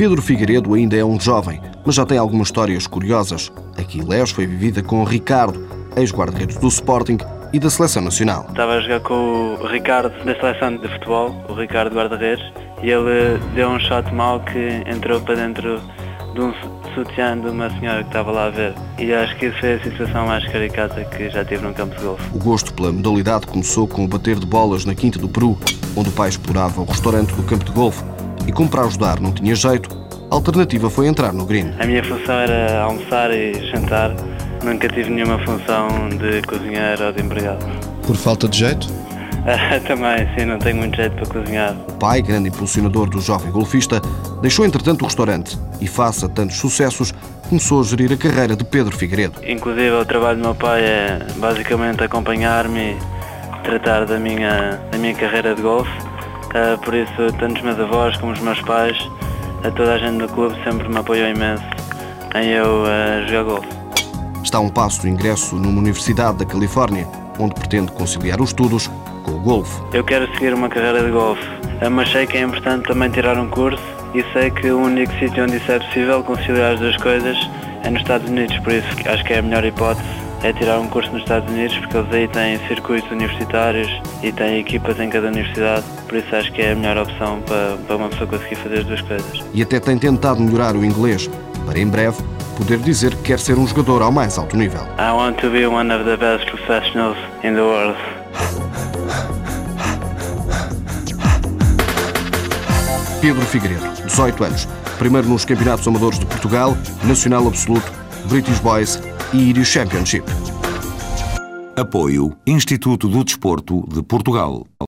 Pedro Figueiredo ainda é um jovem, mas já tem algumas histórias curiosas. Aquiles foi vivida com Ricardo, ex-guarda-redes do Sporting e da Seleção Nacional. Estava a jogar com o Ricardo da Seleção de Futebol, o Ricardo guarda-redes, e ele deu um shot mau que entrou para dentro de um sutiã de uma senhora que estava lá a ver. E acho que isso foi a situação mais caricata que já tive num campo de golfe. O gosto pela modalidade começou com o bater de bolas na Quinta do Peru, onde o pai explorava o restaurante do campo de golfe e como para ajudar não tinha jeito, a alternativa foi entrar no green. A minha função era almoçar e jantar. Nunca tive nenhuma função de cozinheiro ou de empregado. Por falta de jeito? Também, sim, não tenho muito jeito para cozinhar. O pai, grande impulsionador do jovem golfista, deixou entretanto o restaurante e, face a tantos sucessos, começou a gerir a carreira de Pedro Figueiredo. Inclusive, o trabalho do meu pai é basicamente acompanhar-me e tratar da minha, da minha carreira de golfe Uh, por isso, tanto os meus avós como os meus pais, a toda a gente do clube sempre me apoiou imenso em eu uh, jogar golfe. Está a um passo do ingresso numa universidade da Califórnia, onde pretende conciliar os estudos com o golfe. Eu quero seguir uma carreira de golfe, mas sei que é importante também tirar um curso e sei que o único sítio onde isso é possível conciliar as duas coisas é nos Estados Unidos, por isso acho que é a melhor hipótese é tirar um curso nos Estados Unidos, porque eles aí têm circuitos universitários e têm equipas em cada universidade, por isso acho que é a melhor opção para, para uma pessoa conseguir fazer as duas coisas. E até tem tentado melhorar o inglês, para em breve poder dizer que quer ser um jogador ao mais alto nível. I want to be one of the best professionals in the world. Pedro Figueiredo, 18 anos, primeiro nos Campeonatos Amadores de Portugal, Nacional Absoluto, British Boys e Irish Championship. Apoio Instituto do Desporto de Portugal.